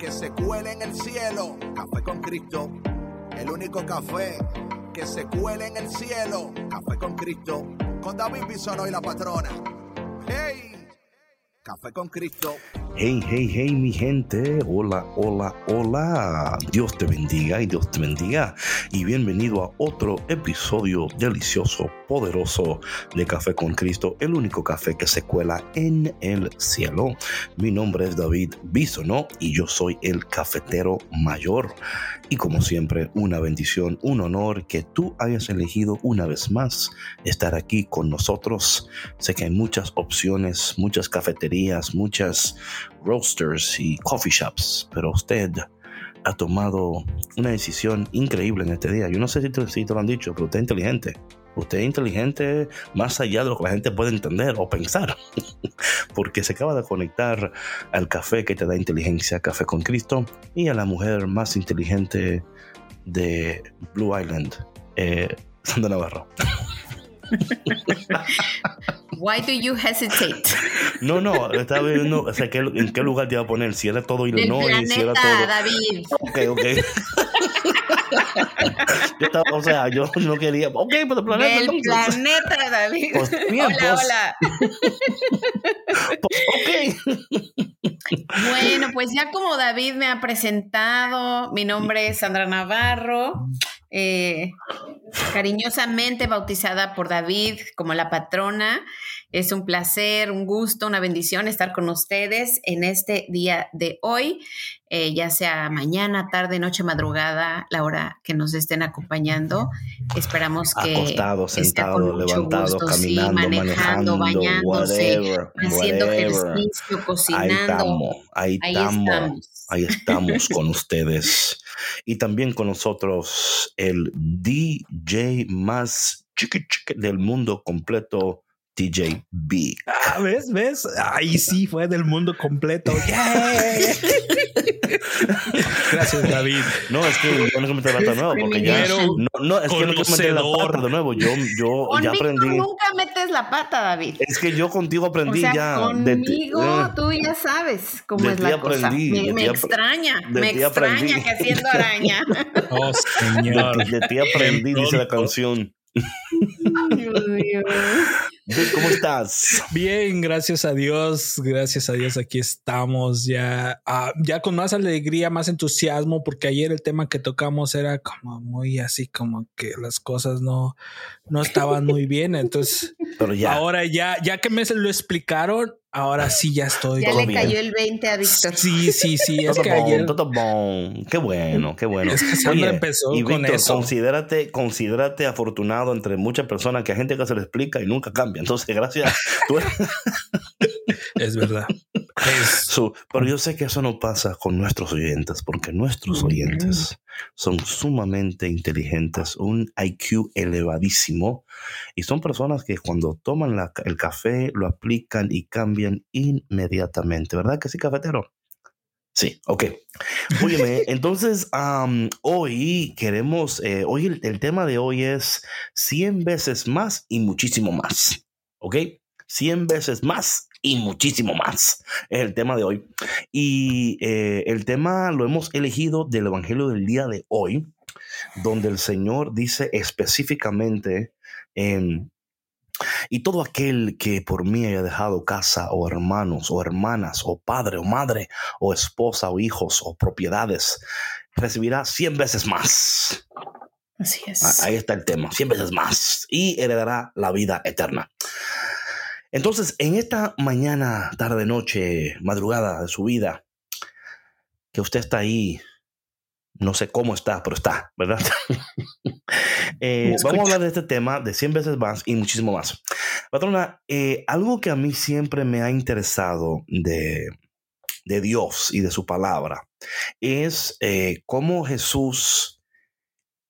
que se cuele en el cielo. Café con Cristo. El único café que se cuele en el cielo. Café con Cristo. Con David Bisonó y la patrona. ¡Hey! Café con Cristo. Hey, hey, hey, mi gente. Hola, hola, hola. Dios te bendiga y Dios te bendiga. Y bienvenido a otro episodio delicioso, poderoso de Café con Cristo, el único café que se cuela en el cielo. Mi nombre es David Bisono y yo soy el cafetero mayor. Y como siempre, una bendición, un honor que tú hayas elegido una vez más estar aquí con nosotros. Sé que hay muchas opciones, muchas cafeterías, muchas roasters y coffee shops, pero usted ha tomado una decisión increíble en este día. Yo no sé si te, si lo han dicho, pero usted es inteligente. Usted es inteligente más allá de lo que la gente puede entender o pensar, porque se acaba de conectar al café que te da inteligencia, Café con Cristo, y a la mujer más inteligente de Blue Island, eh, Sandra Navarro. Why do you hesitate? No, no, estaba viendo o sea, ¿qué- en qué lugar te iba a poner, si era todo Illinois, si era todo... David. Ok, ok. yo estaba, o sea, yo no quería. Ok, pues el planeta. Entonces. planeta, David. Pues, bien, hola, pues. hola. Pues, ok. Bueno, pues ya como David me ha presentado, mi nombre es Sandra Navarro, eh, cariñosamente bautizada por David como la patrona. Es un placer, un gusto, una bendición estar con ustedes en este día de hoy, eh, ya sea mañana, tarde, noche, madrugada, la hora que nos estén acompañando. Esperamos que Acostado, sentado, levantado, gusto, sí, caminando, manejando, manejando, bañándose, whatever, haciendo whatever. ejercicio, Ahí cocinando. estamos, ahí, Ahí estamos. estamos. Ahí estamos con ustedes. Y también con nosotros el DJ más chiqui chiqui del mundo completo, DJ B. Ah, ¿Ves? ¿Ves? Ahí sí fue del mundo completo. ¡Yay! Gracias, David. No, es que yo no quiero meter la pata de nuevo, porque ya. No, no, es que yo no quiero meter la pata de nuevo. Yo, yo ya Conmigo aprendí. nunca metes la pata, David. Es que yo contigo O aprendí sea, ya. de ti- conmigo eh, tú ya sabes cómo de es la cosa. aprendí, Me, de me ap- extraña, de me extraña aprendí. que haciendo araña. Oh, señor. de ti aprendí, dice la canción. Dios mío. Vic, ¿Cómo estás? Bien, gracias a Dios, gracias a Dios aquí estamos ya, ah, ya con más alegría, más entusiasmo, porque ayer el tema que tocamos era como muy así, como que las cosas no, no estaban muy bien. Entonces, Pero ya. ahora ya, ya que me lo explicaron, ahora sí ya estoy. Ya Todo le bien. cayó el 20 a Víctor. Sí, sí, sí, es todo que bon, ayer todo bon. Qué bueno, qué bueno. Es que empezó y con Víctor, eso. considérate, considérate afortunado entre muchas personas que a gente que se le explica y nunca cambia. Entonces, gracias. Tú eres es verdad. Es, pero yo sé que eso no pasa con nuestros oyentes, porque nuestros oyentes son sumamente inteligentes, un IQ elevadísimo, y son personas que cuando toman la- el café lo aplican y cambian inmediatamente, ¿verdad que sí, cafetero? Sí, ok. Óyeme, entonces am, hoy queremos, eh, hoy el, el tema de hoy es 100 veces más y muchísimo más, ¿ok? 100 veces más y muchísimo más es el tema de hoy. Y eh, el tema lo hemos elegido del Evangelio del día de hoy, donde el Señor dice específicamente, y todo aquel que por mí haya dejado casa o hermanos o hermanas o padre o madre o esposa o hijos o propiedades, recibirá 100 veces más. Así es. Ah, Ahí está el tema, 100 veces más. Y heredará la vida eterna. Entonces, en esta mañana, tarde, noche, madrugada de su vida, que usted está ahí No sé cómo está, pero está, ¿verdad? Eh, vamos a hablar de este tema de 100 veces más y muchísimo más. Patrona, eh, algo que a mí siempre me ha interesado de, de Dios y de su palabra es eh, cómo Jesús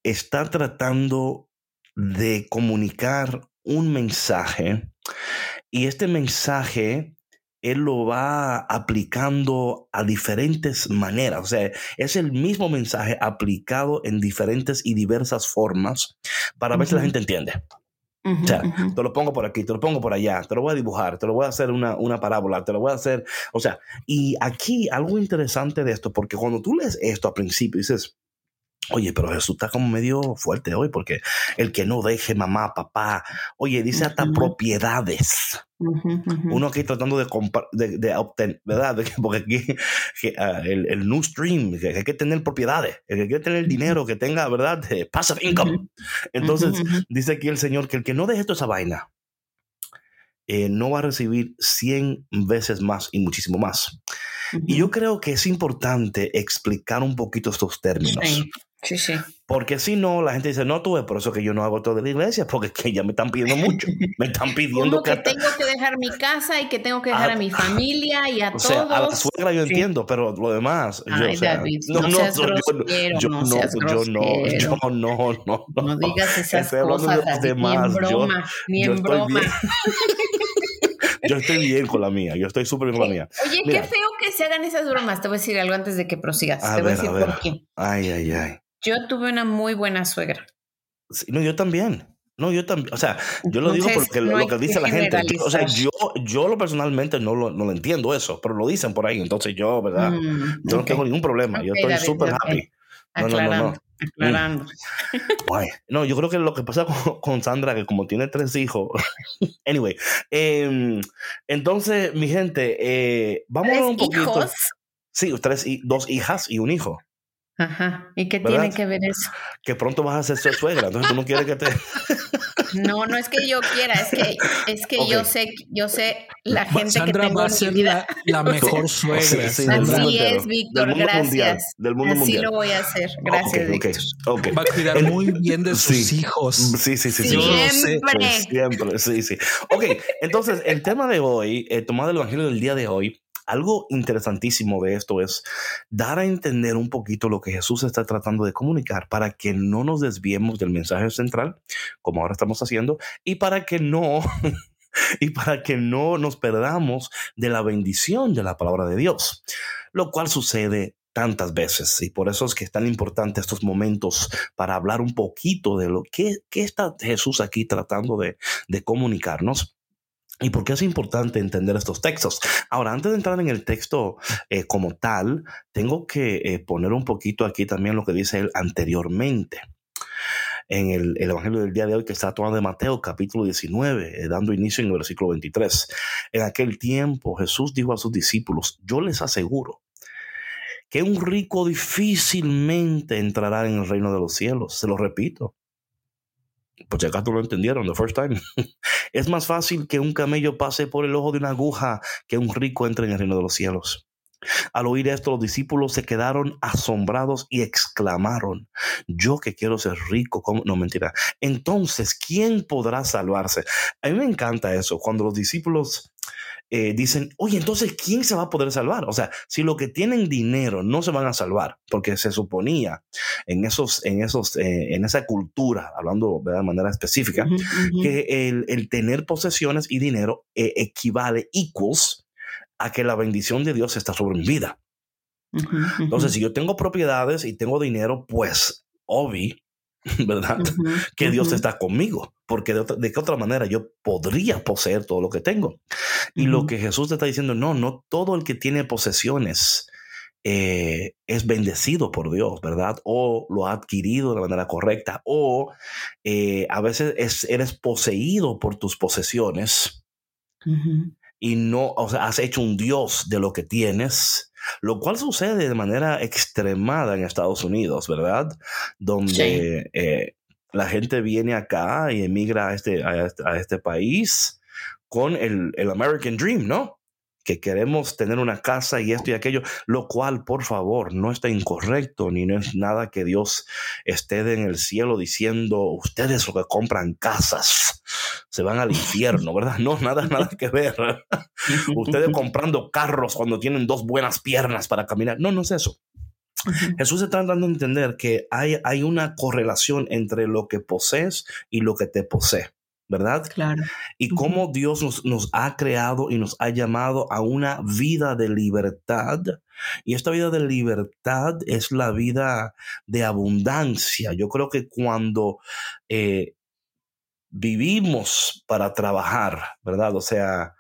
está tratando de comunicar un mensaje y este mensaje él lo va aplicando a diferentes maneras. O sea, es el mismo mensaje aplicado en diferentes y diversas formas para ver si la gente entiende. o sea, te lo pongo por aquí, te lo pongo por allá, te lo voy a dibujar, te lo voy a hacer una, una parábola, te lo voy a hacer. O sea, y aquí algo interesante de esto, porque cuando tú lees esto al principio dices, Oye, pero Jesús está como medio fuerte hoy porque el que no deje mamá, papá, oye, dice hasta propiedades. Uno aquí tratando de, de, de obtener, ¿verdad? Porque aquí ah, el, el, new stream, que hay que tener propiedades, el que quiere tener dinero, que tenga, ¿verdad? passive income. Entonces, dice aquí el Señor que el que no deje toda esa vaina, eh, no va a recibir 100 veces más y muchísimo más. Y yo creo que es importante explicar un poquito estos términos. Sí, sí. Porque si no, la gente dice, no, tú, es por eso que yo no hago todo de la iglesia, porque que ya me están pidiendo mucho. Me están pidiendo que, tengo que dejar mi casa y que tengo que dejar a, mi familia y a o todos. Sea, a la suegra yo entiendo, pero lo demás. Ay, yo, o sea, David, no, no, no, seas yo, yo, no, no, seas yo no, yo no, no, no. No digas esas Estoy hablando cosas de los demás. ni en Yo- broma, ni en estoy broma. bien. Yo estoy bien con la mía, yo estoy súper bien con la mía. Oye, Mira. qué feo que se hagan esas bromas. Te voy a decir algo antes de que prosigas. A Te voy a ver, decir a ver. por qué. Ay, ay, ay. Yo tuve una muy buena suegra. Sí, no, yo también. No, yo también. O sea, yo lo digo porque no lo que dice que la gente. O sea, yo, yo lo personalmente no lo, no lo entiendo eso, pero lo dicen por ahí. Entonces yo, ¿verdad? Mm, Yo no tengo ningún problema. yo estoy súper ok. happy. No, no, no, Aclarando, no. aclarando. Guay. No, yo creo que lo que pasa con, con Sandra, que como tiene tres hijos. anyway. em, entonces, mi gente, eh, vamos a ¿Tres hablar un poquito. hijos? Sí, tres, dos hijas y un hijo. Ajá. ¿Y qué ¿Verdad? tiene que ver eso? Que pronto vas a ser su suegra. Entonces tú no quieres que te. No, no es que yo quiera, es que, es que yo sé, yo sé la gente Sandra que tengo va a en mi ser vida. la, la mejor suegra. Sí, sí, Así es, Víctor, Del mundo mundial, gracias. del mundo Así mundial. lo voy a hacer. Gracias, Ok, ok, Víctor. Va a cuidar El- muy bien de sus Sí. hijos. Sí, sí, sí. sí. Yo lo sé. Siempre. Siempre, sí, sí. Ok, entonces el tema de hoy, eh, tomado el Evangelio del día de hoy, algo interesantísimo de esto es dar a entender un poquito lo que Jesús está tratando de comunicar para que no nos desviemos del mensaje central, como ahora estamos haciendo, y para que no, y para que no nos perdamos de la bendición de la palabra de Dios, lo cual sucede tantas veces y por eso es que es tan importante estos momentos para hablar un poquito de lo que, que está Jesús aquí tratando de, de comunicarnos. ¿Y por qué es importante entender estos textos? Ahora, antes de entrar en el texto eh, como tal, tengo que eh, poner un poquito aquí también lo que dice él anteriormente. En el, el Evangelio del día de hoy que está tomado de Mateo capítulo 19, eh, dando inicio en el versículo 23. En aquel tiempo Jesús dijo a sus discípulos, yo les aseguro que un rico difícilmente entrará en el reino de los cielos. Se lo repito. Por si acaso lo entendieron the first time. es más fácil que un camello pase por el ojo de una aguja que un rico entre en el reino de los cielos. Al oír esto, los discípulos se quedaron asombrados y exclamaron, yo que quiero ser rico, ¿cómo? no mentira. Entonces, ¿quién podrá salvarse? A mí me encanta eso, cuando los discípulos eh, dicen, oye, entonces, ¿quién se va a poder salvar? O sea, si lo que tienen dinero no se van a salvar, porque se suponía en esos, en esos, eh, en esa cultura, hablando de manera específica, que el, el tener posesiones y dinero eh, equivale equals a que la bendición de Dios está sobre mi vida. Entonces, si yo tengo propiedades y tengo dinero, pues, obvio, ¿verdad? Que Dios está conmigo, porque de, otra- de qué otra manera yo podría poseer todo lo que tengo. Y lo que Jesús te está diciendo, no, no todo el que tiene posesiones eh, es bendecido por Dios, ¿verdad? O lo ha adquirido de manera correcta, o eh, a veces es- eres poseído por tus posesiones y no, o sea, has hecho un Dios de lo que tienes, lo cual sucede de manera extremada en Estados Unidos, ¿verdad? Donde eh, la gente viene acá y emigra a este, a este, a este país con el, el American Dream, ¿no? Que queremos tener una casa y esto y aquello, lo cual, por favor, no está incorrecto, ni no es nada que Dios esté en el cielo diciendo, ustedes lo que compran casas se van al infierno, ¿verdad? No, nada, nada que ver. ustedes comprando carros cuando tienen dos buenas piernas para caminar. No, no es eso. Jesús está dando a entender que hay, hay una correlación entre lo que posees y lo que te posee. ¿Verdad? Claro. Y cómo Dios nos, nos, ha creado y nos ha llamado a una vida de libertad. Y esta vida de libertad es la vida de abundancia. Yo creo que cuando eh, vivimos para trabajar, ¿verdad? O sea,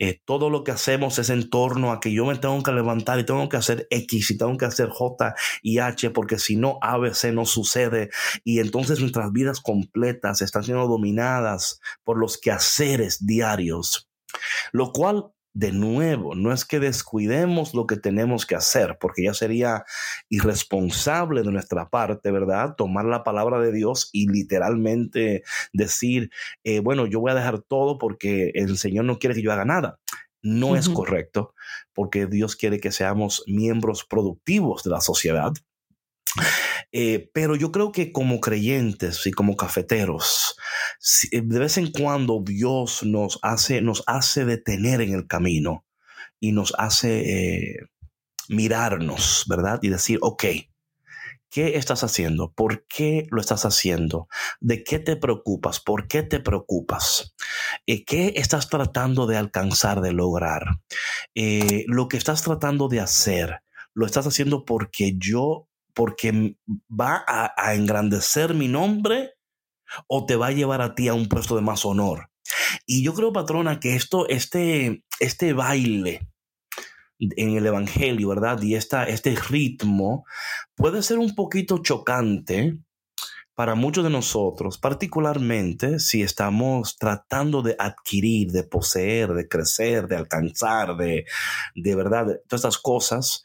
eh, todo lo que hacemos es en torno a que yo me tengo que levantar y tengo que hacer X y tengo que hacer J y H, porque si no, ABC no sucede. Y entonces nuestras vidas completas están siendo dominadas por los quehaceres diarios, lo cual de nuevo, no es que descuidemos lo que tenemos que hacer, porque ya sería irresponsable de nuestra parte, ¿verdad? Tomar la palabra de Dios y literalmente decir, eh, bueno, yo voy a dejar todo porque el Señor no quiere que yo haga nada. No es correcto, porque Dios quiere que seamos miembros productivos de la sociedad. Eh, pero yo creo que como creyentes y como cafeteros, eh, de vez en cuando Dios nos hace, nos hace detener en el camino y nos hace eh, mirarnos, ¿verdad? Y decir, ok, ¿qué estás haciendo? ¿Por qué lo estás haciendo? ¿De qué te preocupas? ¿Por qué te preocupas? ¿Qué estás tratando de alcanzar, de lograr? lo que estás tratando de hacer, lo estás haciendo porque yo porque va a, engrandecer mi nombre o te va a llevar a ti a un puesto de más honor. Y yo creo, patrona, que esto, este, este baile en el Evangelio, ¿verdad? Y esta, este ritmo puede ser un poquito chocante para muchos de nosotros, particularmente si estamos tratando de adquirir, de poseer, de crecer, de alcanzar, de, de verdad, todas estas cosas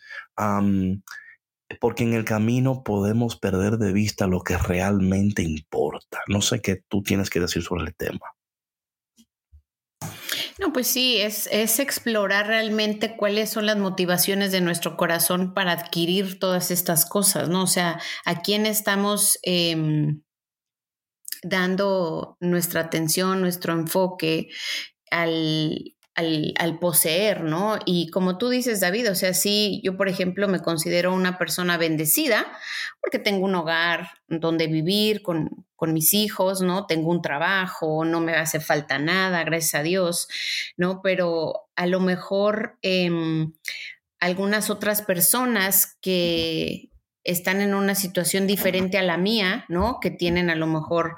porque en el camino podemos perder de vista lo que realmente importa. No sé qué tú tienes que decir sobre el tema. No, pues sí, es, explorar realmente cuáles son las motivaciones de nuestro corazón para adquirir todas estas cosas, ¿no? O sea, a quién estamos em, dando nuestra atención, nuestro enfoque al, al, poseer, ¿no? Y como tú dices, David, o sea, sí, yo, por ejemplo, me considero una persona bendecida porque tengo un hogar donde vivir con, con mis hijos, ¿no? Tengo un trabajo, no me hace falta nada, gracias a Dios, ¿no? Pero a lo mejor em, algunas otras personas que están en una situación diferente a la mía, ¿no? Que tienen a lo mejor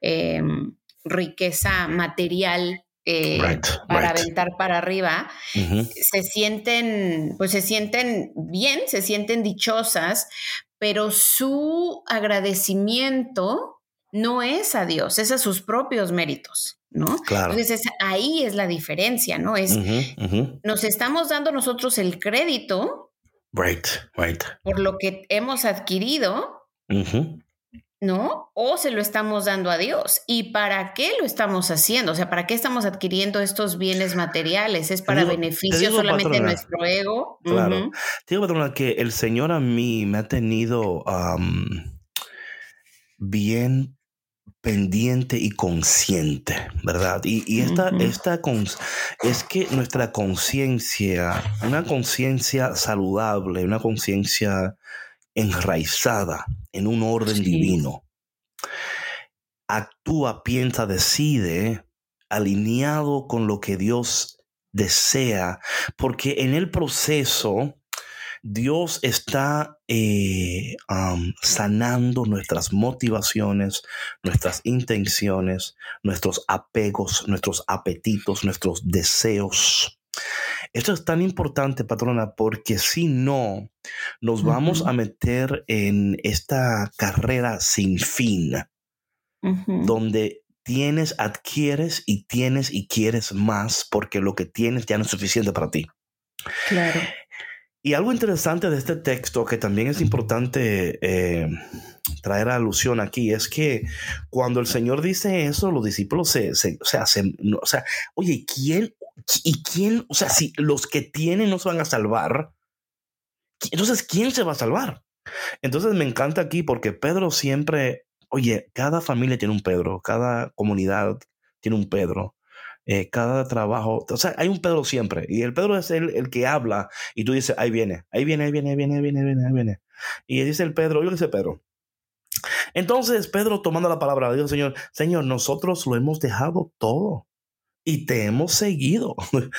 em, riqueza material eh, para aventar para arriba, se sienten, pues se sienten bien, se sienten dichosas, pero su agradecimiento no es a Dios, es a sus propios méritos, ¿no? Claro. Entonces ahí es la diferencia, ¿no? Es, nos estamos dando nosotros el crédito. Right, right. Por lo que hemos adquirido, ¿no? O se lo estamos dando a Dios. ¿Y para qué lo estamos haciendo? O sea, ¿para qué estamos adquiriendo estos bienes materiales? ¿Es para beneficio solamente de nuestro ego? Claro. Te digo, patrona, que el Señor a mí me ha tenido bien pendiente y consciente, ¿verdad? Y, esta, esta es que nuestra conciencia, una conciencia saludable, una conciencia enraizada en un orden divino. Actúa, piensa, decide alineado con lo que Dios desea, porque en el proceso Dios está eh, sanando nuestras motivaciones, nuestras intenciones, nuestros apegos, nuestros apetitos, nuestros deseos. Esto es tan importante, patrona, porque si no, nos vamos a meter en esta carrera sin fin, donde tienes, adquieres y tienes y quieres más porque lo que tienes ya no es suficiente para ti. Claro. Y algo interesante de este texto que también es importante eh, traer a alusión aquí es que cuando el Señor dice eso, los discípulos se, o, sea, o sea, oye, ¿quién ¿y quién? O sea, si los que tienen no se van a salvar, entonces, ¿quién se va a salvar? Entonces me encanta aquí porque Pedro siempre, oye, cada familia tiene un Pedro, cada comunidad tiene un Pedro. Eh, cada trabajo, o sea, hay un Pedro siempre. Y el Pedro es el, el, que habla y tú dices, ahí viene, ahí viene, ahí viene, ahí viene, ahí viene, viene, ahí viene. Y dice el Pedro, yo dice Pedro. Entonces Pedro tomando la palabra, dijo, Señor, Señor, nosotros lo hemos dejado todo y te hemos seguido.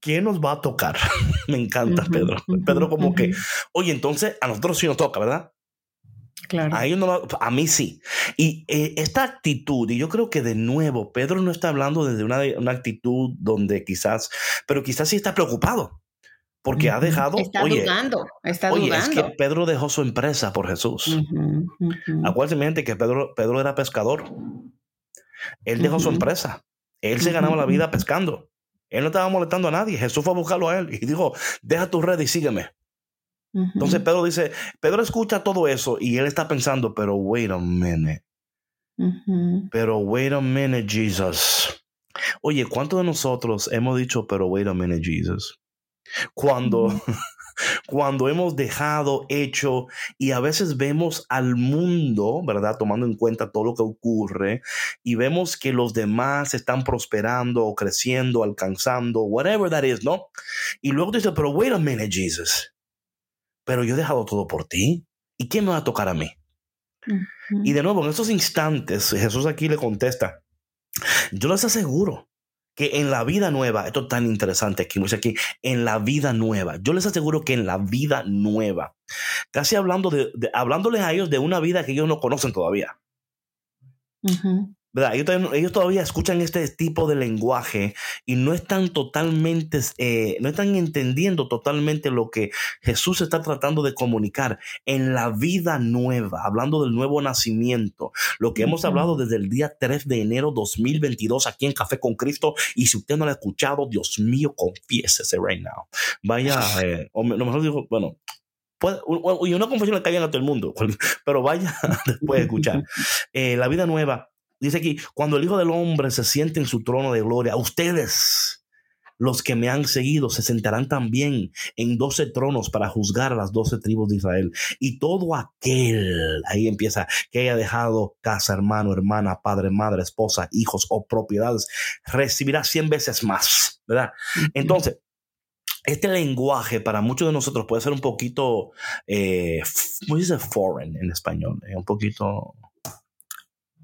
¿Quién nos va a tocar? Me encanta, Pedro. Pedro como que, oye, entonces a nosotros sí nos toca, ¿verdad? Claro. A, ellos no, a mí sí. Y eh, esta actitud, y yo creo que de nuevo, Pedro no está hablando desde una, una actitud donde quizás, pero quizás sí está preocupado. Porque ha dejado. Está oye, dudando. Está oye, dudando. es que Pedro dejó su empresa por Jesús. Ujú. Acuérdense, mi gente, que Pedro, Pedro era pescador. Él dejó su empresa. Él se ganaba la vida pescando. Él no estaba molestando a nadie. Jesús fue a buscarlo a él y dijo, deja tu red y sígueme. Entonces Pedro dice, Pedro escucha todo eso y él está pensando, pero wait a minute, pero wait a minute, Jesus. Oye, ¿cuántos de nosotros hemos dicho, pero wait a minute, Jesus? Cuando. Cuando hemos dejado hecho y a veces vemos al mundo, ¿verdad? Tomando en cuenta todo lo que ocurre y vemos que los demás están prosperando o creciendo, alcanzando, whatever that is, ¿no? Y luego dices, pero wait a minute, Jesus. Pero yo he dejado todo por ti. ¿Y quién me va a tocar a mí? Y de nuevo, en esos instantes, Jesús aquí le contesta, yo les aseguro que en la vida nueva, esto es tan interesante aquí, aquí, en la vida nueva, yo les aseguro que en la vida nueva, casi hablando de, hablándoles a ellos de una vida que ellos no conocen todavía. Ujú. ¿Verdad? Ellos, ellos todavía escuchan este tipo de lenguaje y no están totalmente, eh, no están entendiendo totalmente lo que Jesús está tratando de comunicar en la vida nueva, hablando del nuevo nacimiento, lo que hemos hablado desde el día 3 de enero 2022 aquí en Café con Cristo. Y si usted no lo ha escuchado, Dios mío, confiésese right now. Vaya, eh, o lo mejor digo, bueno. y una confesión le bien a todo el mundo, pero vaya después de escuchar. Eh, la vida nueva Dice aquí, cuando el Hijo del Hombre se siente en su trono de gloria, ustedes, los que me han seguido, se sentarán también en doce tronos para juzgar a las doce tribus de Israel. Y todo aquel, ahí empieza, que haya dejado casa, hermano, hermana, padre, madre, esposa, hijos o propiedades, recibirá cien veces más, ¿verdad? Entonces, este lenguaje para muchos de nosotros puede ser un poquito, eh, ¿cómo dice foreign en español? Eh, un poquito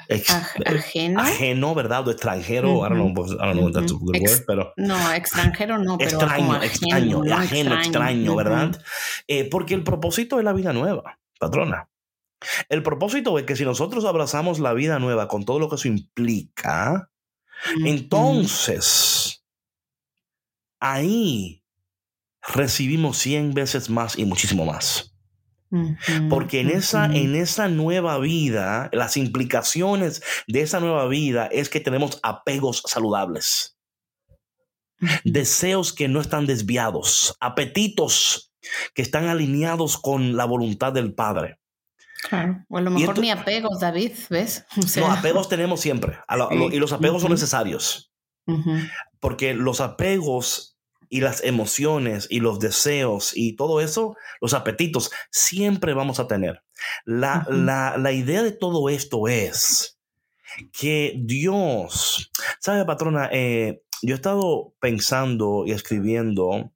ex- Aj- ajeno. ajeno, ¿verdad? O extranjero, I don't know, pues, I don't know if that's a good Ex- word, pero No, extranjero no, pero extraño, como ajeno, extraño, ¿no? ajeno, extraño. ¿verdad? Eh, porque el propósito es la vida nueva, patrona. El propósito es que si nosotros abrazamos la vida nueva con todo lo que eso implica, entonces ahí recibimos 100 veces más y muchísimo más. Porque en esa, en esa nueva vida, las implicaciones de esa nueva vida es que tenemos apegos saludables, deseos que no están desviados, apetitos que están alineados con la voluntad del Padre. Claro. O a lo mejor ento- ni apegos, David, ¿ves? O sea, No, apegos tenemos siempre, lo- y los apegos son Ujú. necesarios, ujú, porque los apegos y las emociones y los deseos y todo eso, los apetitos, siempre vamos a tener. La, la, la idea de todo esto es que Dios, ¿sabe, patrona? Eh, yo he estado pensando y escribiendo,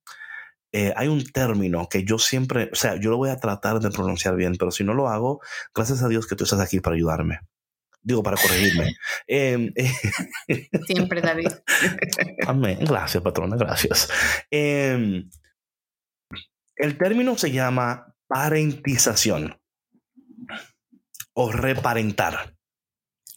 eh, hay un término que yo siempre, o sea, yo lo voy a tratar de pronunciar bien, pero si no lo hago, gracias a Dios que tú estás aquí para ayudarme. Digo, para corregirme. Eh, eh, Siempre, David. Amén. Gracias, patrona. Gracias. Eh, el término se llama parentización o reparentar.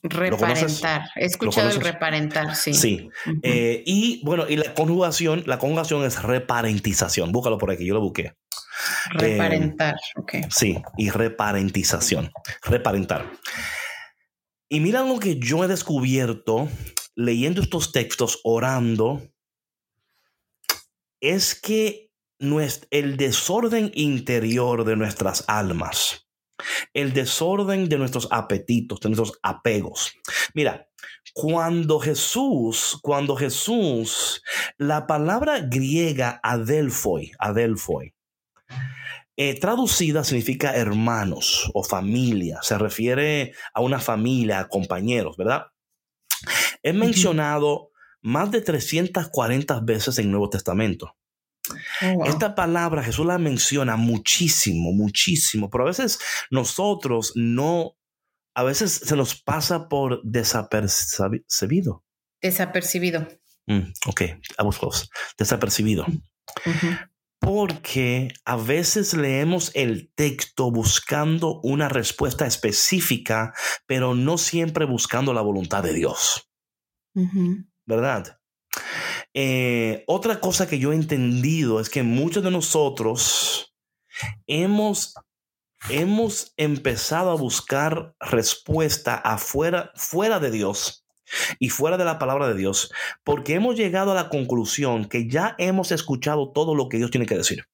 Reparentar. He escuchado el reparentar, sí. Sí. Eh, y bueno, y la conjugación, la conjugación es reparentización. Búscalo por aquí, yo lo busqué. Reparentar, ok. Sí, y reparentización. Reparentar. Y mira lo que yo he descubierto leyendo estos textos, orando, es que nues- el desorden interior de nuestras almas el desorden de nuestros apetitos, de nuestros apegos. Mira, cuando Jesús, cuando Jesús, la palabra griega adelphoi, adelphoi, eh, traducida significa hermanos o familia, se refiere a una familia, a compañeros, ¿verdad? Es mencionado más de 340 veces en el Nuevo Testamento. Oh, Esta palabra Jesús la menciona muchísimo, muchísimo, pero a veces nosotros no, a veces se nos pasa por desapercibido. Desapercibido. Mm, ok, vamos Desapercibido. Porque a veces leemos el texto buscando una respuesta específica, pero no siempre buscando la voluntad de Dios. ¿Verdad? Eh, otra cosa que yo he entendido es que muchos de nosotros hemos, hemos empezado a buscar respuesta afuera, fuera de Dios y fuera de la palabra de Dios, porque hemos llegado a la conclusión que ya hemos escuchado todo lo que Dios tiene que decir.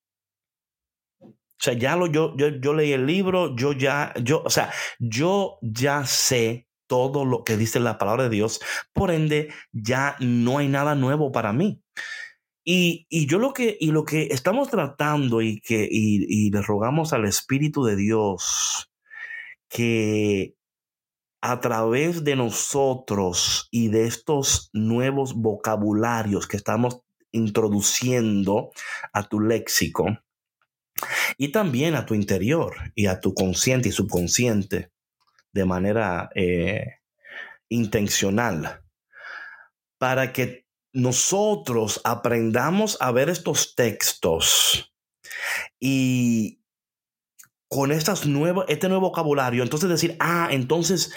O sea, ya lo, yo, yo, yo leí el libro, yo ya, yo, o sea, yo ya sé todo lo que dice la palabra de Dios. Por ende, ya no hay nada nuevo para mí. Y, yo lo que, y lo que estamos tratando y que y, le rogamos al Espíritu de Dios que a través de nosotros y de estos nuevos vocabularios que estamos introduciendo a tu léxico y también a tu interior y a tu consciente y subconsciente, de manera eh, intencional para que nosotros aprendamos a ver estos textos y con estas nuevas, este nuevo vocabulario, entonces decir, ah, entonces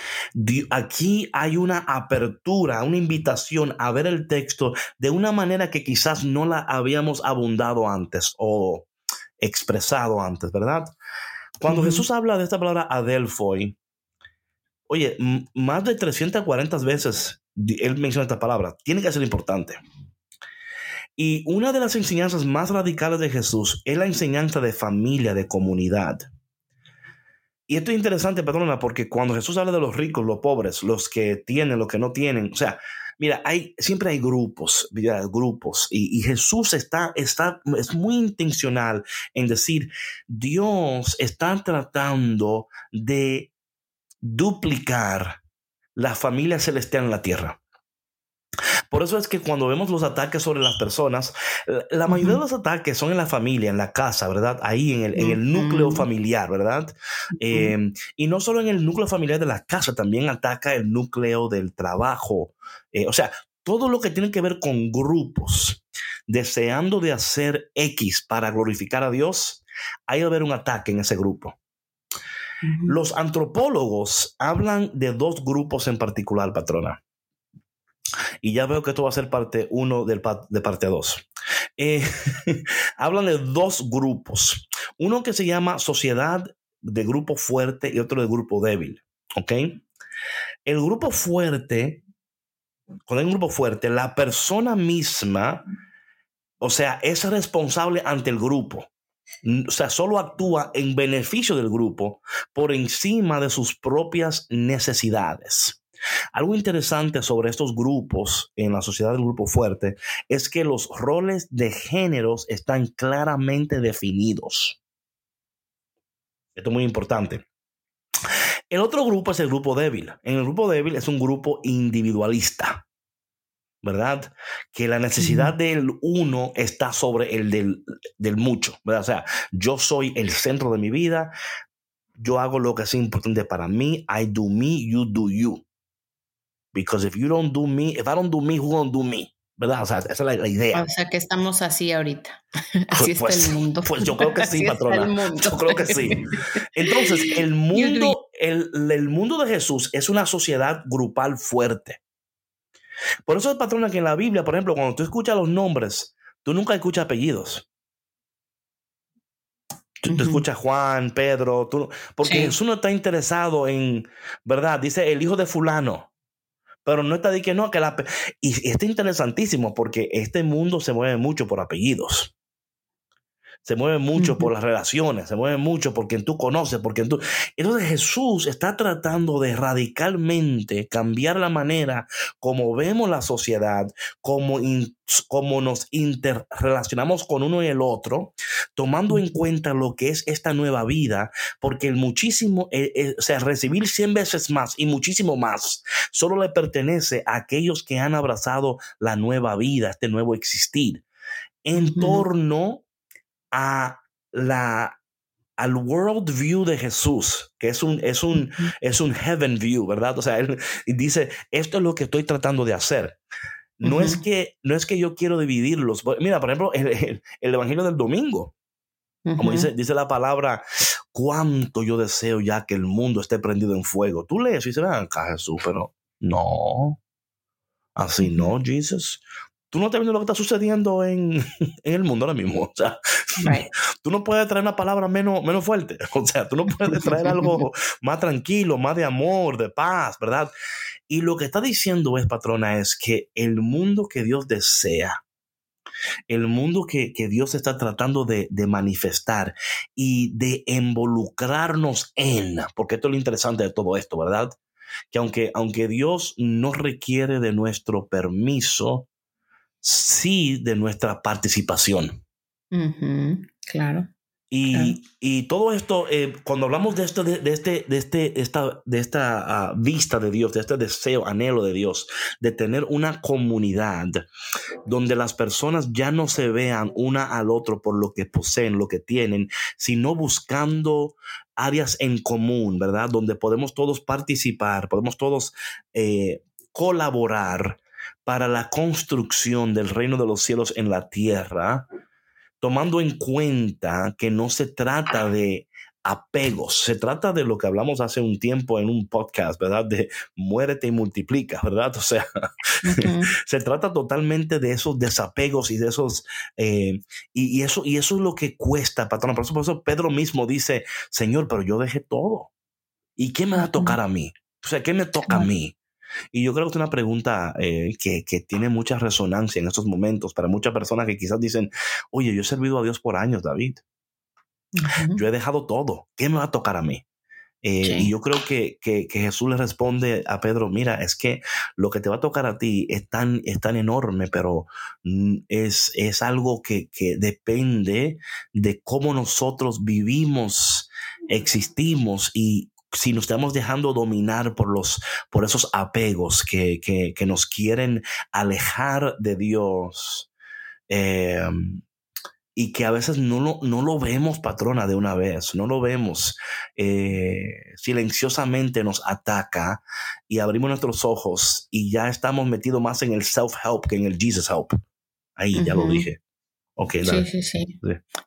aquí hay una apertura, una invitación a ver el texto de una manera que quizás no la habíamos abundado antes o expresado antes, ¿verdad? Cuando Jesús habla de esta palabra adelphoi, Oye, más de 340 veces él menciona esta palabra. Tiene que ser importante. Y una de las enseñanzas más radicales de Jesús es la enseñanza de familia, de comunidad. Y esto es interesante, perdona, porque cuando Jesús habla de los ricos, los pobres, los que tienen, los que no tienen, o sea, mira, hay, siempre hay grupos, grupos, y, y, Jesús está, está, es muy intencional en decir, Dios está tratando de duplicar la familia celestial en la tierra. Por eso es que cuando vemos los ataques sobre las personas, la mayoría de los ataques son en la familia, en la casa, ¿verdad? Ahí en el, núcleo familiar, ¿verdad? Em, y no solo en el núcleo familiar de la casa, también ataca el núcleo del trabajo. Eh, o sea, todo lo que tiene que ver con grupos deseando de hacer X para glorificar a Dios, hay que haber un ataque en ese grupo. Los antropólogos hablan de dos grupos en particular, patrona. Y ya veo que esto va a ser parte uno de parte dos. Eh, hablan de dos grupos. Uno que se llama sociedad de grupo fuerte y otro de grupo débil. ¿Ok? El grupo fuerte, cuando hay un grupo fuerte, la persona misma, o sea, es responsable ante el grupo o sea, solo actúa en beneficio del grupo por encima de sus propias necesidades. Algo interesante sobre estos grupos en la sociedad del grupo fuerte es que los roles de géneros están claramente definidos. Esto es muy importante. El otro grupo es el grupo débil. En el grupo débil es un grupo individualista. ¿verdad? Que la necesidad del uno está sobre el del, del, mucho, ¿verdad? O sea, yo soy el centro de mi vida, yo hago lo que es importante para mí, I do me, you do you. Because if you don't do me, if I don't do me, who don't do me? ¿Verdad? O sea, esa es la, idea. O sea, que estamos así ahorita. Así pues, está el mundo. Pues yo creo que sí, patrona. Yo creo que sí. Entonces, el mundo, el, el mundo de Jesús es una sociedad grupal fuerte. Por eso es patrona que en la Biblia, por ejemplo, cuando tú escuchas los nombres, tú nunca escuchas apellidos. Tú, escuchas Juan, Pedro, tú, porque Jesús no está interesado en, ¿verdad? Dice el hijo de fulano. Pero no está diciendo no, que la... Y está interesantísimo porque este mundo se mueve mucho por apellidos. Se mueve mucho por las relaciones, se mueve mucho por quien tú conoces, por quien tú... Entonces Jesús está tratando de radicalmente cambiar la manera como vemos la sociedad, como, como nos interrelacionamos con uno y el otro, tomando en cuenta lo que es esta nueva vida, porque el muchísimo, eh, eh, o sea, recibir 100 veces más y muchísimo más, solo le pertenece a aquellos que han abrazado la nueva vida, este nuevo existir, en torno a la al world view de Jesús, que es un, es un, es un heaven view, ¿verdad? O sea, él dice, esto es lo que estoy tratando de hacer. No, es, que, no es que yo quiero dividirlos. Mira, por ejemplo, el, Evangelio del Domingo. Como dice, dice la palabra, cuánto yo deseo ya que el mundo esté prendido en fuego. Tú lees y dices, acá Jesús, pero no. Así no, Jesús tú no estás viendo lo que está sucediendo en, en el mundo ahora mismo. O sea, tú no puedes traer una palabra menos, menos fuerte. O sea, tú no puedes traer algo más tranquilo, más de amor, de paz, ¿verdad? Y lo que está diciendo es, patrona, es que el mundo que Dios desea, el mundo que, que Dios está tratando de, de, manifestar y de involucrarnos en, porque esto es lo interesante de todo esto, ¿verdad? Que aunque, aunque Dios no requiere de nuestro permiso, sí de nuestra participación. Claro. Y, todo esto, eh, cuando hablamos de esto, de, este, de, este, esta, de esta ah, vista de Dios, de este deseo, anhelo de Dios, de tener una comunidad donde las personas ya no se vean una al otro por lo que poseen, lo que tienen, sino buscando áreas en común, ¿verdad? Donde podemos todos participar, podemos todos eh, colaborar para la construcción del reino de los cielos en la tierra, tomando en cuenta que no se trata de apegos, se trata de lo que hablamos hace un tiempo en un podcast, ¿verdad? De muérete y multiplica, ¿verdad? O sea, se trata totalmente de esos desapegos y de esos, eh, y, eso, y eso es lo que cuesta, patrón. Por eso, por eso Pedro mismo dice, Señor, pero yo dejé todo. ¿Y qué me va a tocar a mí? O sea, ¿qué me toca a mí? Y yo creo que es una pregunta eh, que, que, tiene mucha resonancia en estos momentos para muchas personas que quizás dicen, oye, yo he servido a Dios por años, David. Yo he dejado todo. ¿Qué me va a tocar a mí? Eh, y yo creo que, que, que, Jesús le responde a Pedro, mira, es que lo que te va a tocar a ti es tan, es tan enorme, pero es, es algo que, que depende de cómo nosotros vivimos, existimos y si nos estamos dejando dominar por, los, por esos apegos que, que, que nos quieren alejar de Dios eh, y que a veces no lo, no lo vemos, patrona, de una vez, no lo vemos, eh, silenciosamente nos ataca y abrimos nuestros ojos y ya estamos metidos más en el self-help que en el Jesus-help. Ahí, ya lo dije sí, sí, sí,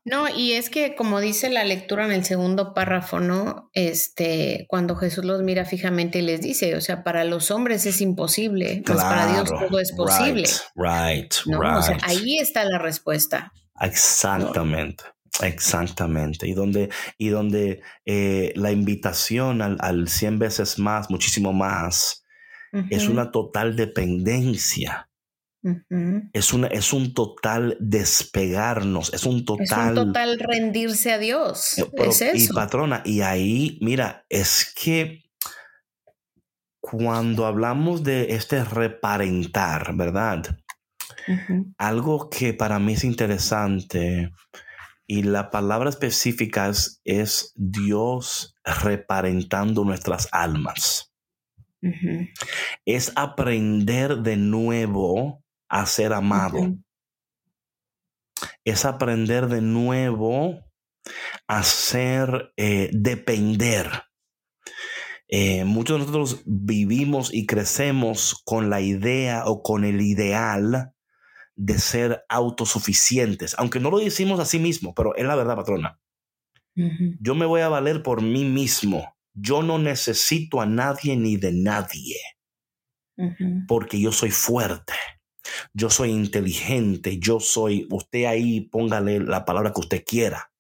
No, y es que como dice la lectura en el segundo párrafo, ¿no? Este, cuando Jesús los mira fijamente y les dice, o sea, para los hombres es imposible, pues para Dios todo es posible. Right, right, O sea, ahí está la respuesta. Exactamente. Exactamente. Y donde, y donde eh, la invitación al, al 100 veces más, muchísimo más, es una total dependencia es, una, es un total despegarnos, es un total... Es un total rendirse a Dios. Eh, es eso. Y patrona, y ahí, mira, es que cuando hablamos de este reparentar, ¿verdad? Algo que para mí es interesante y la palabra específica es, es Dios reparentando nuestras almas. Es aprender de nuevo a ser amado. Es aprender de nuevo a ser, eh, depender. Eh, muchos de nosotros vivimos y crecemos con la idea o con el ideal de ser autosuficientes, aunque no lo decimos a sí mismo, pero es la verdad, patrona. Yo me voy a valer por mí mismo. Yo no necesito a nadie ni de nadie, porque yo soy fuerte yo soy inteligente, yo soy, usted ahí póngale la palabra que usted quiera.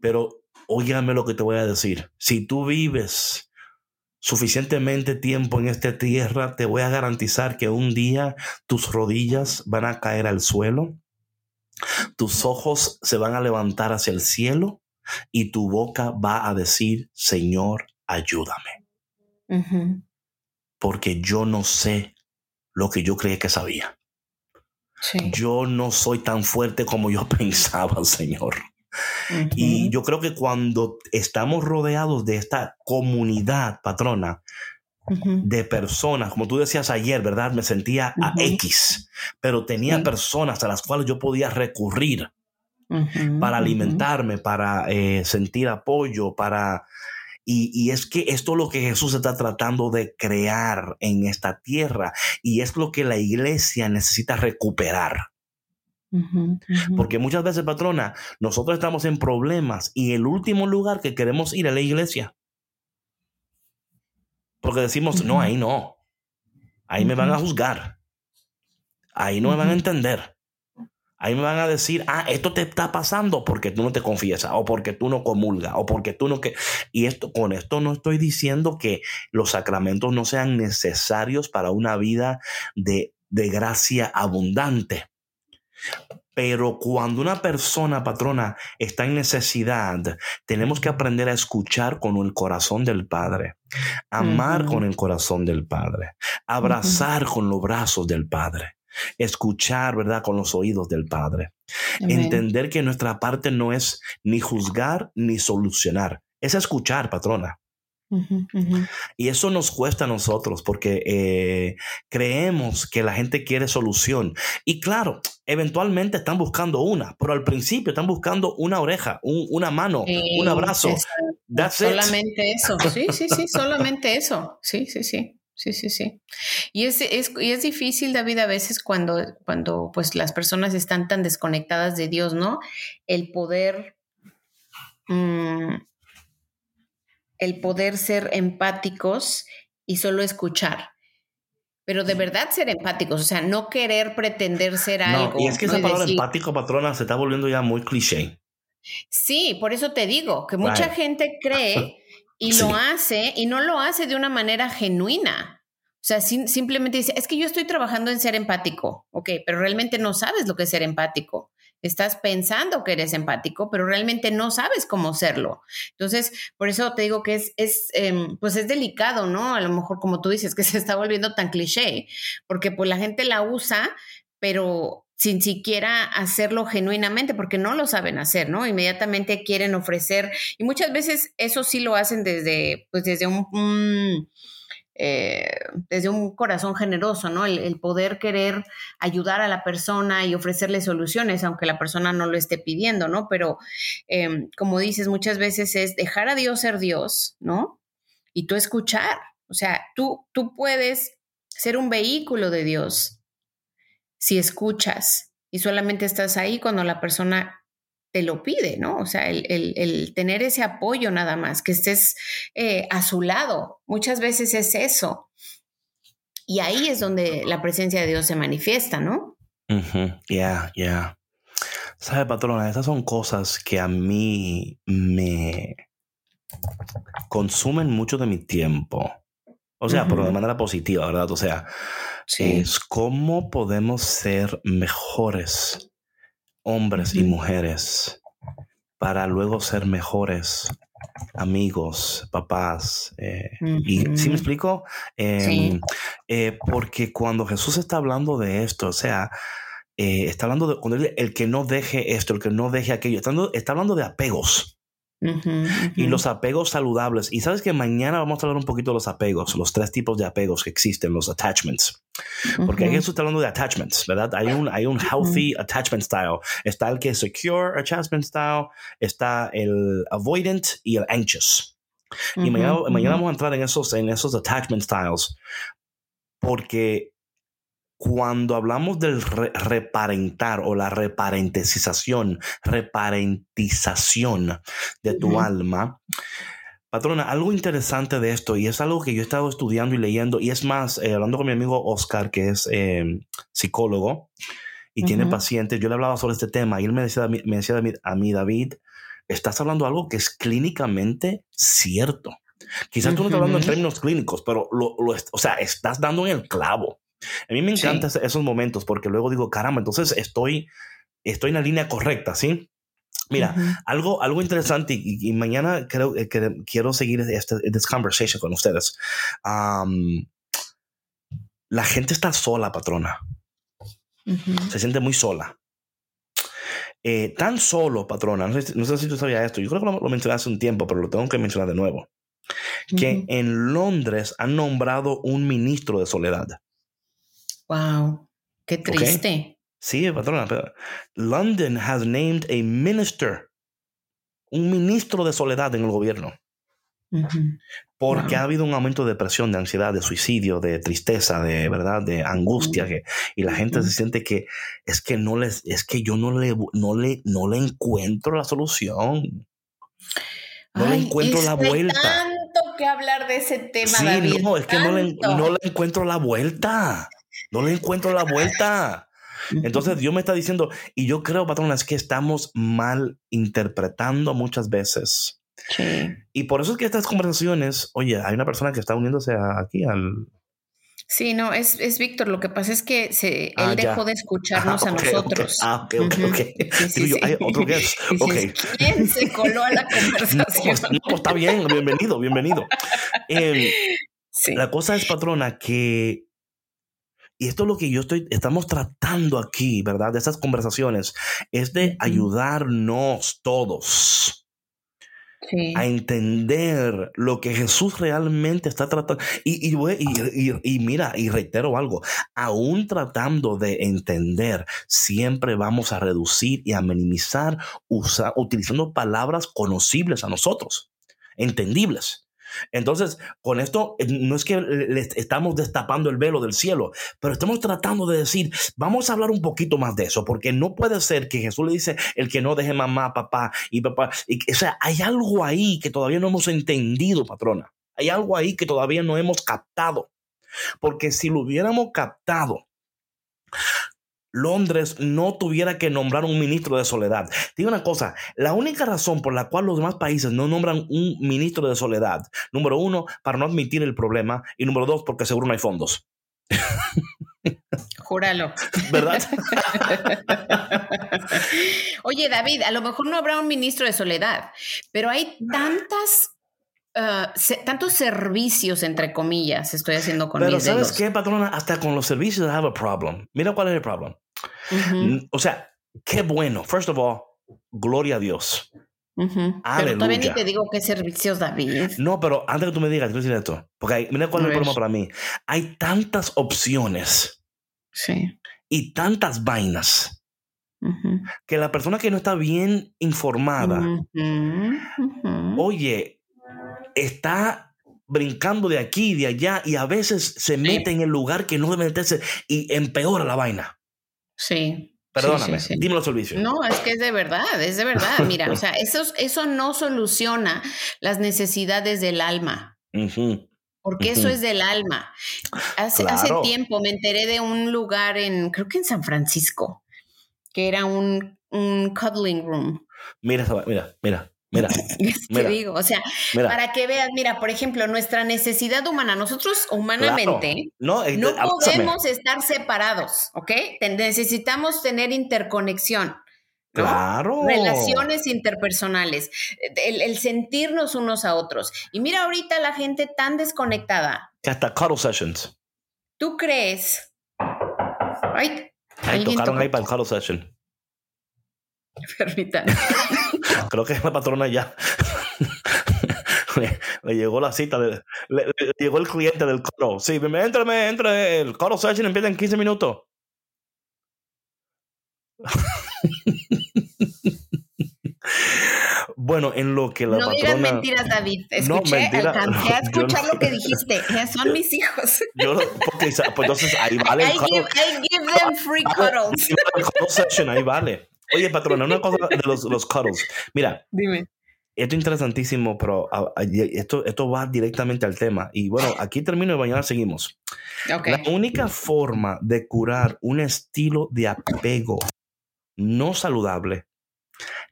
Pero óigame lo que te voy a decir. Si tú vives suficientemente tiempo en esta tierra, te voy a garantizar que un día tus rodillas van a caer al suelo tus ojos se van a levantar hacia el cielo y tu boca va a decir, Señor, ayúdame. Porque yo no sé lo que yo creía que sabía. Yo no soy tan fuerte como yo pensaba, Señor. Y yo creo que cuando estamos rodeados de esta comunidad, patrona, de personas, como tú decías ayer, ¿verdad? Me sentía a X, pero tenía personas a las cuales yo podía recurrir para alimentarme, para eh, sentir apoyo, para... Y, y, es que esto es lo que Jesús está tratando de crear en esta tierra y es lo que la iglesia necesita recuperar. Porque muchas veces, patrona, nosotros estamos en problemas y el último lugar que queremos ir es la iglesia. Porque decimos, no, ahí no. Ahí me van a juzgar. Ahí no me van a entender. Ahí me van a decir, ah, esto te está pasando porque tú no te confiesas, o porque tú no comulgas, o porque tú no que. Y esto, con esto no estoy diciendo que los sacramentos no sean necesarios para una vida de, de gracia abundante. Pero cuando una persona, patrona, está en necesidad, tenemos que aprender a escuchar con el corazón del Padre, amar con el corazón del Padre, abrazar con los brazos del Padre, escuchar, ¿verdad?, con los oídos del Padre. Entender que nuestra parte no es ni juzgar ni solucionar, es escuchar, patrona. Y eso nos cuesta a nosotros porque eh, creemos que la gente quiere solución. Y claro, eventualmente están buscando una, pero al principio están buscando una oreja, una mano, un abrazo. solamente eso. Sí, sí, sí, solamente eso. Sí, sí, sí. Sí, sí, sí. Y es, y es difícil, David, a veces cuando, cuando pues las personas están tan desconectadas de Dios, ¿no? El poder mm, el poder ser empáticos y solo escuchar. Pero de verdad ser empáticos, o sea, no querer pretender ser algo. Y es que esa palabra empático, patrona, se está volviendo ya muy cliché. Sí, por eso te digo que mucha gente cree y lo hace y no lo hace de una manera genuina. O sea, simplemente dice, es que yo estoy trabajando en ser empático, ok, pero realmente no sabes lo que es ser empático estás pensando que eres empático, pero realmente no sabes cómo serlo. Entonces, por eso te digo que es, es em, pues es delicado, ¿no? A lo mejor, como tú dices, que se está volviendo tan cliché, porque pues la gente la usa, pero sin siquiera hacerlo genuinamente, porque no lo saben hacer, ¿no? Inmediatamente quieren ofrecer, y muchas veces eso sí lo hacen desde, pues desde un eh, desde un corazón generoso, ¿no? El, poder querer ayudar a la persona y ofrecerle soluciones, aunque la persona no lo esté pidiendo, ¿no? Pero em, como dices, muchas veces es dejar a Dios ser Dios, ¿no? Y tú escuchar. O sea, tú, tú puedes ser un vehículo de Dios si escuchas y solamente estás ahí cuando la persona te lo pide, ¿no? O sea, el, tener ese apoyo nada más, que estés eh, a su lado, muchas veces es eso. Y ahí es donde la presencia de Dios se manifiesta, ¿no? Ya, ya. Sabe, patrona, esas son cosas que a mí me consumen mucho de mi tiempo. O sea, pero de manera positiva, ¿verdad? O sea, es cómo podemos ser mejores hombres y mujeres para luego ser mejores amigos, papás. Eh, y ¿sí me explico? Em, eh, porque cuando Jesús está hablando de esto, o sea, eh, está hablando de cuando el que no deje esto, el que no deje aquello, está hablando de apegos. Y los apegos saludables. Y sabes que mañana vamos a hablar un poquito de los apegos, los tres tipos de apegos que existen, los attachments. Porque aquí está hablando de attachments, ¿verdad? Hay un, hay un healthy attachment style. Está el que es secure attachment style, está el avoidant y el anxious. Y mañana, mañana vamos a entrar en esos, en esos attachment styles. Porque cuando hablamos del reparentar o la reparentesización, reparentización de tu alma, patrona, algo interesante de esto, y es algo que yo he estado estudiando y leyendo, y es más, eh, hablando con mi amigo Oscar, que es em, psicólogo y tiene pacientes, yo le hablaba sobre este tema, y él me decía, me decía a mí, David, estás hablando de algo que es clínicamente cierto. Quizás tú no estás hablando en términos clínicos, pero lo, o sea, estás dando en el clavo. A mí me encantan esos momentos porque luego digo, caramba, entonces estoy estoy en la línea correcta, ¿sí? Mira, Ujú. algo, algo interesante y, y mañana creo que quiero seguir esta this conversation con ustedes. Am, la gente está sola, patrona. Ujú. Se siente muy sola. Eh, tan solo, patrona, no sé, no sé si tú sabías esto, yo creo que lo, lo mencioné hace un tiempo, pero lo tengo que mencionar de nuevo, que Ujú. en Londres han nombrado un ministro de soledad. Wow, qué triste. Sí, patrona, pero London has named a minister, un ministro de soledad en el gobierno. Porque Wow. ha habido un aumento de depresión, de ansiedad, de suicidio, de tristeza, de verdad, de angustia, que, y la gente se siente que es que no les, es que yo no le, no le, no le encuentro la solución. No le encuentro la vuelta. tanto que hablar de ese tema, Sí, David. no, es que no le, no le encuentro la vuelta. No le encuentro la vuelta. Entonces Dios me está diciendo, y yo creo, patrona, es que estamos mal interpretando muchas veces. Sí. Y por eso es que estas conversaciones, oye, hay una persona que está uniéndose a- aquí al, Sí, no, es, es Víctor. Lo que pasa es que se, él Ah, ya. dejó de escucharnos Ah, a ok, ok. nosotros. Ah, ok, ok, ok. Sí, sí, yo, hay otro guest. Dices, Ok. ¿Quién se coló a la No, conversación? pues, no, pues, está bien, bienvenido, bienvenido. Sí. la cosa es, patrona, que y esto es lo que yo estoy, estamos tratando aquí, ¿verdad? De estas conversaciones, es de ayudarnos todos Sí. a entender lo que Jesús realmente está tratando. Y, y- y- y mira, y reitero algo, aún tratando de entender, siempre vamos a reducir y a minimizar usa- utilizando palabras conocibles a nosotros, entendibles. Entonces, con esto no es que le- estamos destapando el velo del cielo, pero estamos tratando de decir, vamos a hablar un poquito más de eso, porque no puede ser que Jesús le dice el que no deje mamá, papá y papá. O sea, hay algo ahí que todavía no hemos entendido, patrona. Hay algo ahí que todavía no hemos captado. Porque si lo hubiéramos captado, Londres no tuviera que nombrar un ministro de soledad. Digo una cosa, la única razón por la cual los demás países no nombran un ministro de soledad, número uno, para no admitir el problema, y número dos, porque seguro no hay fondos. Júralo. ¿Verdad? Oye, David, a lo mejor no habrá un ministro de soledad, pero hay tantas, ah, se- tantos servicios, entre comillas, estoy haciendo con Pero mis ¿sabes dedos. qué, patrona? Hasta con los servicios I have a problem. Mira cuál es el problema. Mm, O sea, qué bueno. First of all, gloria a Dios. ujú. Pero todavía ni te digo qué servicios, David. No, pero antes que tú me digas, te voy esto. Porque hay- mira cuál A es el ver. problema para mí. Hay tantas opciones Sí. y tantas vainas Ujú. que la persona que no está bien informada, Ujú, ujú. oye, está brincando de aquí y de allá y a veces se mete en el lugar que no debe meterse y empeora la vaina. Sí. Perdóname, Sí, sí, sí. dime los servicios. No, es que es de verdad, es de verdad. Mira, o sea, eso, eso no soluciona las necesidades del alma, porque eso es del alma. Hace, hace tiempo me enteré de un lugar en, creo que en San Francisco, que era un, un cuddling room. Mira, va- mira, mira, mira, Es que Mira. digo, o sea, mira. para que veas, mira, por ejemplo, nuestra necesidad humana, nosotros Claro. humanamente, No, eh, No abrázame. podemos estar separados, ¿ok? Te- necesitamos tener interconexión. ¿no? Claro. Relaciones interpersonales, el, el sentirnos unos a otros. Y mira ahorita la gente tan desconectada. Que hasta cuddle sessions. ¿Tú crees? Ay, tocaron ahí para el cuddle session. Permítame. Creo que la patrona ya. le, le llegó la cita, de- le, le llegó el cliente del coro. Sí, entrame, entre el coro session empieza en 15 minutos. bueno, en lo que la no digas patrona. mentiras, David. No, Escuché, mentira. alcancé a escuchar no- lo que dijiste. Son mis hijos. Yo no- porque, pues entonces ahí vale I el give, I give them free cuddles. Ahí vale. Oye, patrona, una cosa de los, los cuddles. Mira, Dime. Esto es interesantísimo, pero a- a- esto, esto va directamente al tema. Y bueno, aquí termino y mañana seguimos. La única forma de curar un estilo de apego no saludable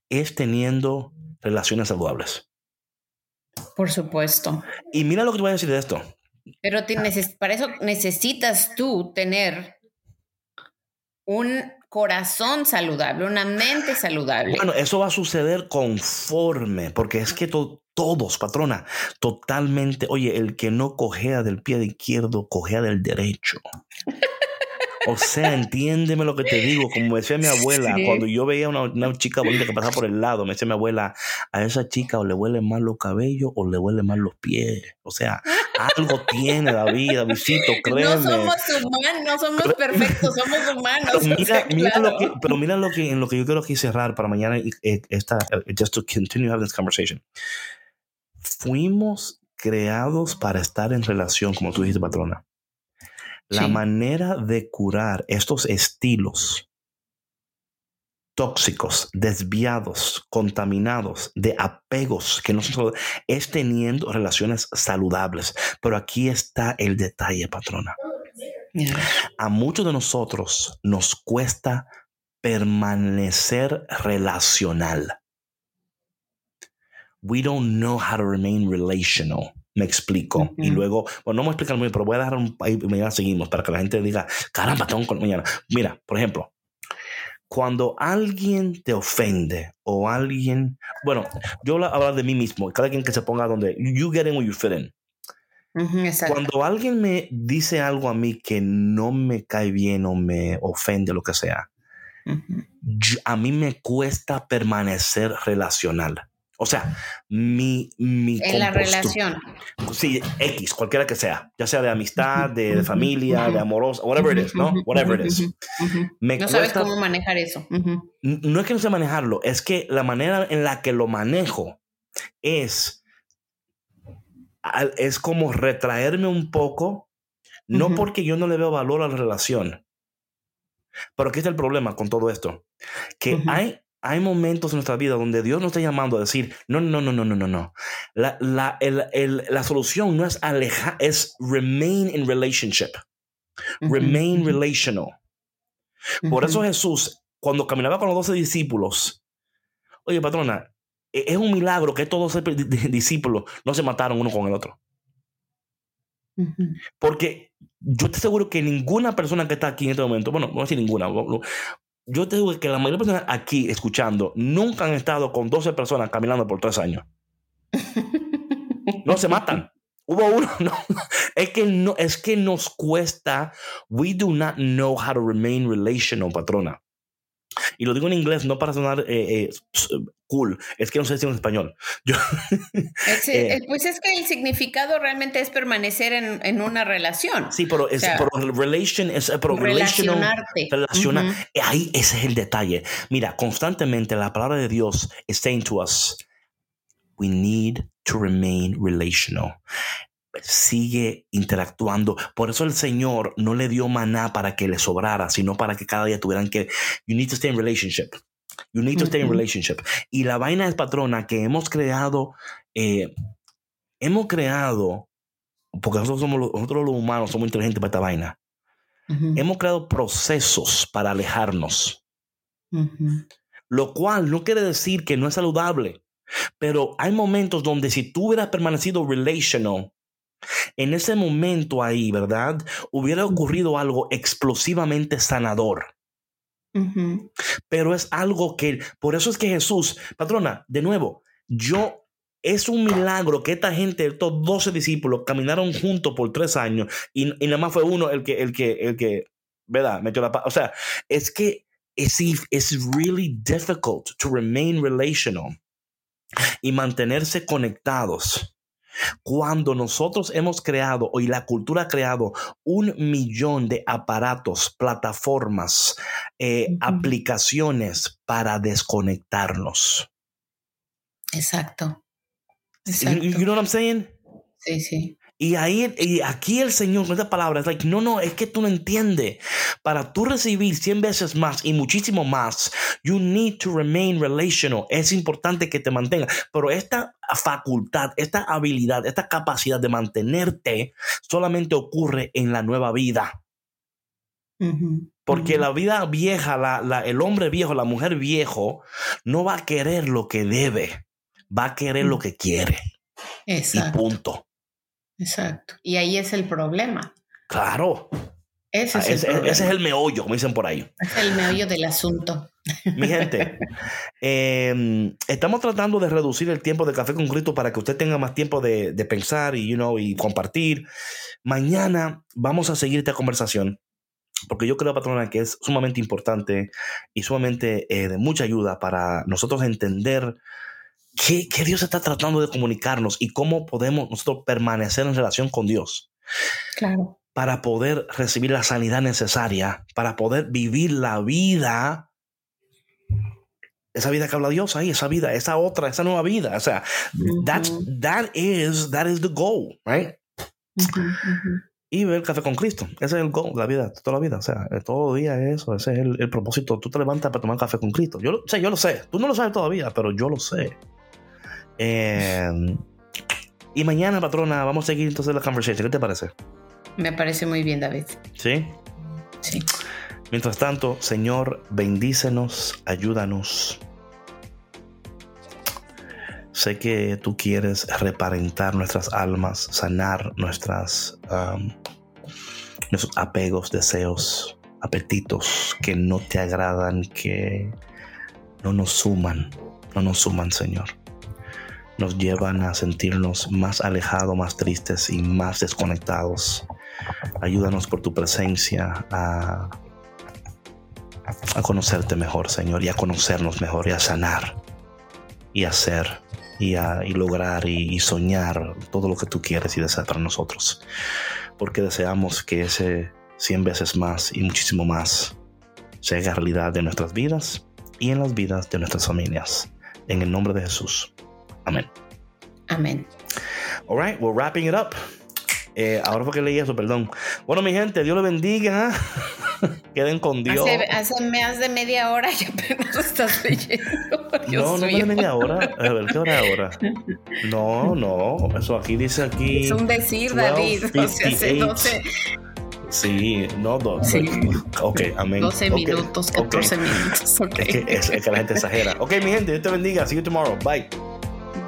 es teniendo relaciones saludables. Por supuesto. Y mira lo que te voy a decir de esto. Pero te para eso necesitas tú tener un corazón saludable, una mente saludable. Bueno, eso va a suceder conforme, porque es que todos, patrona, totalmente, oye, el que no cojea del pie izquierdo, cojea del derecho. O sea, entiéndeme lo que te digo. Como decía mi abuela, cuando yo veía una, una, chica bonita que pasaba por el lado, me decía mi abuela, a esa chica o le huelen mal los cabellos o le huelen mal los pies. O sea, algo tiene la vida, visito, créeme. No somos humanos, no somos perfectos, somos humanos. Pero mira, mira lo que, pero mira lo que, en lo que yo quiero aquí cerrar para mañana, eh, esta, eh, just to continue having this conversation. Fuimos creados para estar en relación, como tú dijiste, patrona. La manera de curar estos estilos tóxicos, desviados, contaminados, de apegos que no son es teniendo relaciones saludables. Pero aquí está el detalle, patrona. A muchos de nosotros nos cuesta permanecer relacional. We don't know how to remain relational. Me explico. Y luego, bueno, no me voy a explicar muy bien, pero voy a dar un. Ahí mañana seguimos para que la gente diga, caramba, tengo con mañana. Mira, por ejemplo, cuando alguien te ofende o alguien. Bueno, yo hablo de mí mismo, cada quien que se ponga donde. You get in where you fit in. Cuando alguien me dice algo a mí que no me cae bien o me ofende, lo que sea, a mí me cuesta permanecer relacional. O sea, mi... mi en la relación. Sí, X, cualquiera que sea, ya sea de amistad, de, familia, de amorosa, whatever it is, ¿no? Whatever it is. no sabes cómo manejar eso. No es que no sé manejarlo, es que la manera en la que lo manejo es, es como retraerme un poco, no porque yo no le veo valor a la relación, pero aquí está el problema con todo esto, que hay hay momentos en nuestra vida donde Dios nos está llamando a decir, no, no, no, no, no, no, no. La, la, el, el, la solución no es alejar, es remain in relationship. Remain relational. Por eso Jesús, cuando caminaba con los doce discípulos, oye, patrona, e, es un milagro que estos doce discípulos no se mataron uno con el otro. Porque yo te aseguro que ninguna persona que está aquí en este momento, bueno, no voy a decir ninguna, yo te digo que la mayoría de personas aquí escuchando nunca han estado con 12 personas caminando por tres años. No se matan. Hubo uno, no. Es que, no, es que nos cuesta. We do not know how to remain relational, patrona. Y lo digo en inglés no para sonar eh, eh, cool, es que no sé si en español. Eh, pues es que el significado realmente es permanecer en, una relación. Sí, pero es relation, es relacionarte. Relacionar. Ahí ese es el detalle. Mira, constantemente la palabra de Dios es saying to us, we need to remain relational sigue interactuando. Por eso el Señor no le dio maná para que le sobrara, sino para que cada día tuvieran que, you need to stay in relationship. You need to stay in relationship. Y la vaina es patrona que hemos creado, eh, hemos creado, porque nosotros somos los, nosotros los humanos somos inteligentes para esta vaina. Hemos creado procesos para alejarnos. Lo cual no quiere decir que no es saludable. Pero hay momentos donde si tú hubieras permanecido relational, en ese momento ahí, ¿verdad? Hubiera ocurrido algo explosivamente sanador. Pero es algo que, por eso es que Jesús, patrona, de nuevo, yo, es un milagro que esta gente, estos 12 discípulos, caminaron juntos por tres años y, y nada más fue uno el que, el que, el que, ¿verdad? Metió la O sea, es que es it's really difficult to remain relational y mantenerse conectados cuando nosotros hemos creado, hoy la cultura ha creado un millón de aparatos, plataformas, eh, aplicaciones para desconectarnos. Exacto. Exacto. You, know what I'm saying? Sí, sí. Y ahí, y aquí el Señor con esta palabra es like, no, no, es que tú no entiendes. Para tú recibir 100 veces más y muchísimo más, you need to remain relational. Es importante que te mantengas. Pero esta facultad, esta habilidad, esta capacidad de mantenerte solamente ocurre en la nueva vida. Porque la vida vieja, la, el hombre viejo, la mujer viejo, no va a querer lo que debe, va a querer lo que quiere. Exacto. Y punto. Exacto. Y ahí es el problema. Claro. Ese es, Ah, el ese, problema. ese es el meollo, como dicen por ahí. Es el meollo del asunto. Mi gente, eh, estamos tratando de reducir el tiempo de café con Cristo para que usted tenga más tiempo de, de pensar y, you know, y compartir. Mañana vamos a seguir esta conversación porque yo creo, patrona, que es sumamente importante y sumamente eh, de mucha ayuda para nosotros entender qué, qué Dios está tratando de comunicarnos y cómo podemos nosotros permanecer en relación con Dios Claro. para poder recibir la sanidad necesaria, para poder vivir la vida, esa vida que habla Dios ahí, esa vida, esa otra, esa nueva vida. O sea, that's, that, is, that is the goal, right? Y ver café con Cristo. Ese es el goal de la vida, toda la vida. O sea, todo día es eso, ese es el, el propósito. Tú te levantas para tomar café con Cristo. Yo, o sea, yo lo sé. Tú no lo sabes todavía, pero yo lo sé. Eh, y mañana, patrona, vamos a seguir entonces la conversation. ¿Qué te parece? Me parece muy bien, David. ¿Sí? Sí. Mientras tanto, Señor, bendícenos, ayúdanos. Sé que tú quieres reparentar nuestras almas, sanar nuestras, um, nuestros apegos, deseos, apetitos que no te agradan, que no nos suman, no nos suman, Señor. Nos llevan a sentirnos más alejados, más tristes y más desconectados. Ayúdanos por tu presencia a a conocerte mejor, Señor, y a conocernos mejor, y a sanar, y a hacer, y a y lograr, y, soñar todo lo que tú quieres y deseas para nosotros. Porque deseamos que ese 100 veces más y muchísimo más se haga realidad de nuestras vidas y en las vidas de nuestras familias. En el nombre de Jesús. Amén. Amén. All right, we're wrapping it up. Eh, ahora fue que leí eso, perdón. Bueno, mi gente, Dios le bendiga. Queden con Dios. Hace, hace más de media hora y apenas estás leyendo. Dios no, no mío. me media hora. A ver, ¿qué hora es ahora? No, no. Eso aquí dice aquí. Es un decir, David. O sea, hace 12:58. 12, Sí, no, dos. Sí. Ok, amén. 12 Ok, minutos, ok. 14 minutos. ok. Es que, es- es que la gente exagera. Ok, mi gente, Dios te bendiga. See you tomorrow. Bye.